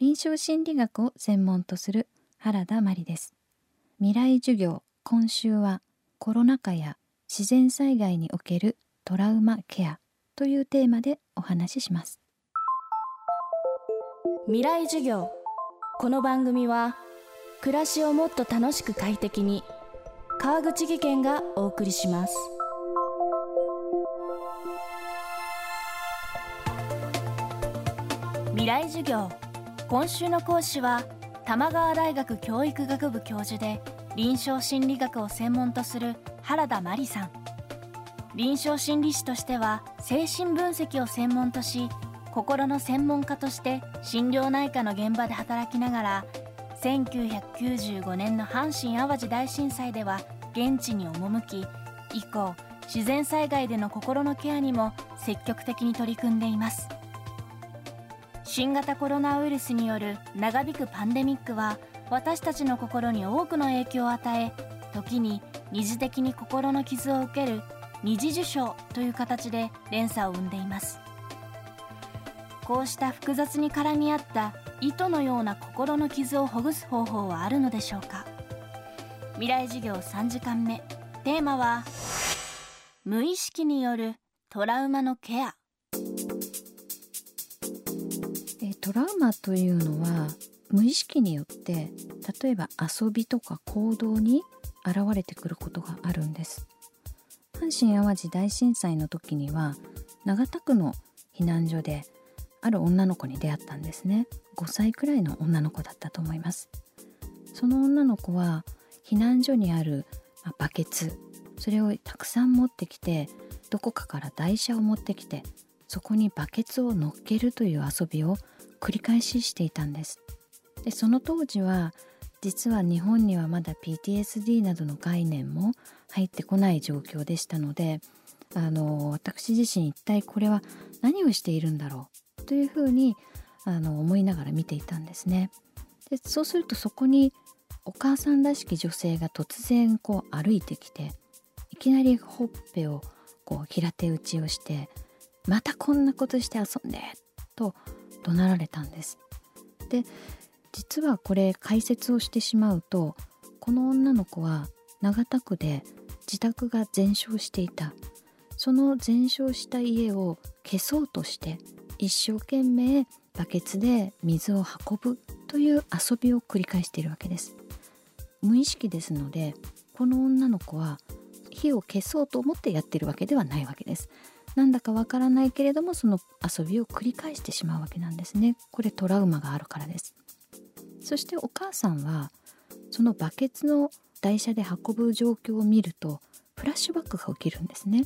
臨床心理学を専門とする原田真理です。未来授業今週はコロナ禍や自然災害におけるトラウマケアというテーマでお話しします。未来授業この番組は暮らしをもっと楽しく快適に川口義賢がお送りします。未来授業今週の講師は玉川大学教育学部教授で臨床心理学を専門とする原田真理さん。臨床心理士としては精神分析を専門とし心の専門家として心療内科の現場で働きながら1995年の阪神・淡路大震災では現地に赴き以降自然災害での心のケアにも積極的に取り組んでいます。新型コロナウイルスによる長引くパンデミックは私たちの心に多くの影響を与え時に二次的に心の傷を受ける二次受傷という形で連鎖を生んでいます。こうした複雑に絡み合った糸のような心の傷をほぐす方法はあるのでしょうか。未来授業3時間目。テーマは無意識によるトラウマのケア。トラウマというのは無意識によって例えば遊びとか行動に現れてくることがあるんです。阪神・淡路大震災の時には長田区の避難所である女の子に出会ったんですね。5歳くらいの女の子だったと思います。その女の子は避難所にある、バケツそれをたくさん持ってきてどこかから台車を持ってきてそこにバケツを乗っけるという遊びを繰り返ししていたんですでその当時は実は日本にはまだ PTSD などの概念も入ってこない状況でしたのであの私自身一体これは何をしているんだろうというふうにあの思いながら見ていたんですね。でそうするとそこにお母さんらしき女性が突然こう歩いてきていきなりほっぺをこう平手打ちをして「またこんなことして遊んで!」と怒鳴られたんです。で実はこれ解説をしてしまうとこの女の子は長田区で自宅が全焼していた。その全焼した家を消そうとして一生懸命バケツで水を運ぶという遊びを繰り返しているわけです。無意識ですのでこの女の子は火を消そうと思ってやってるわけではないわけです。なんだかわからないけれどもその遊びを繰り返してしまうわけなんですね。これトラウマがあるからです。そしてお母さんはそのバケツの台車で運ぶ状況を見るとフラッシュバックが起きるんですね。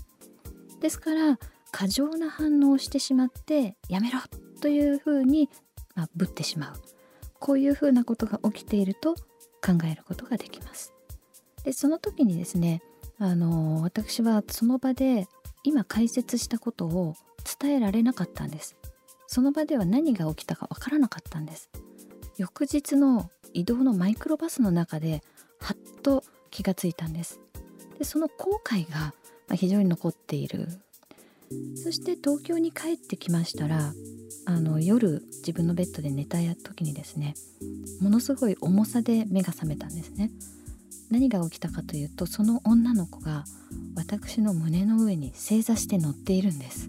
ですから過剰な反応をしてしまってやめろというふうに、まあ、ぶってしまう。こういうふうなことが起きていると考えることができます。でその時にですねあの私はその場で今解説したことを伝えられなかったんです。その場では何が起きたかわからなかったんです。翌日の移動のマイクロバスの中ではっと気がついたんです。でその後悔が非常に残っている。そして東京に帰ってきましたらあの夜自分のベッドで寝た時にですねものすごい重さで目が覚めたんですね。何が起きたかというとその女の子が私の胸の上に正座して乗っているんです。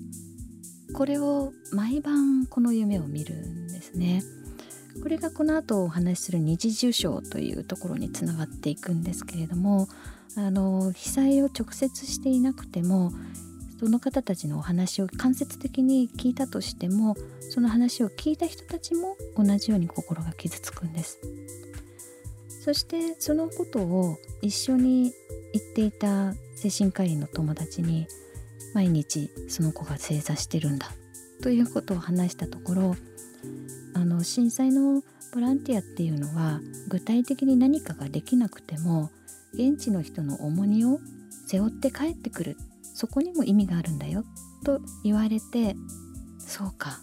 これを毎晩この夢を見るんですね。これがこの後お話しする二次受賞というところにつながっていくんですけれどもあの被災を直接していなくてもその方たちのお話を間接的に聞いたとしてもその話を聞いた人たちも同じように心が傷つくんです。そしてそのことを一緒に行っていた精神科医の友達に毎日その子が正座してるんだということを話したところあの震災のボランティアっていうのは具体的に何かができなくても現地の人の重荷を背負って帰ってくるそこにも意味があるんだよと言われてそうか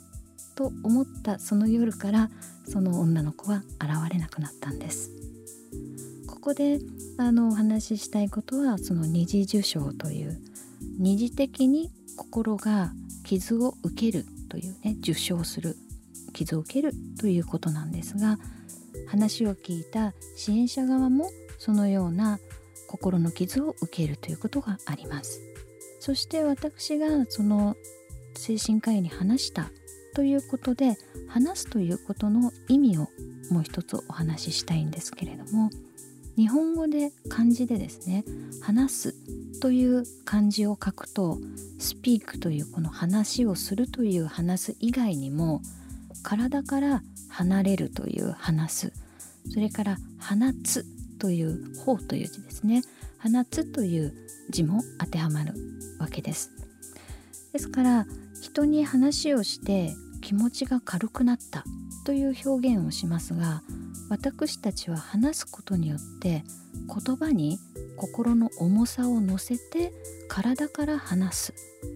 と思ったその夜からその女の子は現れなくなったんです。こであのお話ししたいことはその二次受賞という二次的に心が傷を受けるというね受賞する傷を受けるということなんですが話を聞いた支援者側もそのような心の傷を受けるということがあります。そして私がその精神科医に話したということで話すということの意味をもう一つお話ししたいんですけれども日本語で漢字でですね話すという漢字を書くとスピークというこの話をするという話す以外にも体から離れるという話す。それから放つという方という字ですね。放つという字も当てはまるわけです。ですから人に話をして気持ちが軽くなったという表現をしますが私たちは話すことによって言葉に心の重さを乗せて体から話す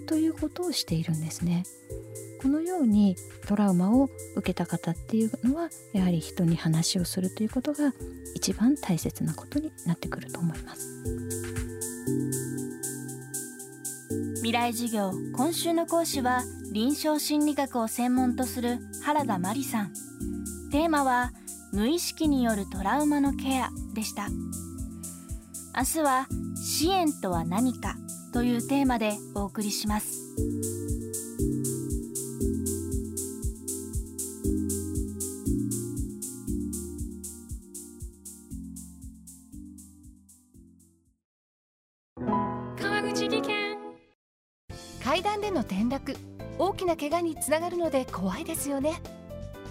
ということをしているんですね。このようにトラウマを受けた方っていうのはやはり人に話をするということが一番大切なことになってくると思います未来授業今週の講師は臨床心理学を専門とする原田真理さんテーマは無意識によるトラウマのケアでした。明日は支援とは何かというテーマでお送りします。川口技研。階段での転落。大きな怪我につながるので怖いですよね。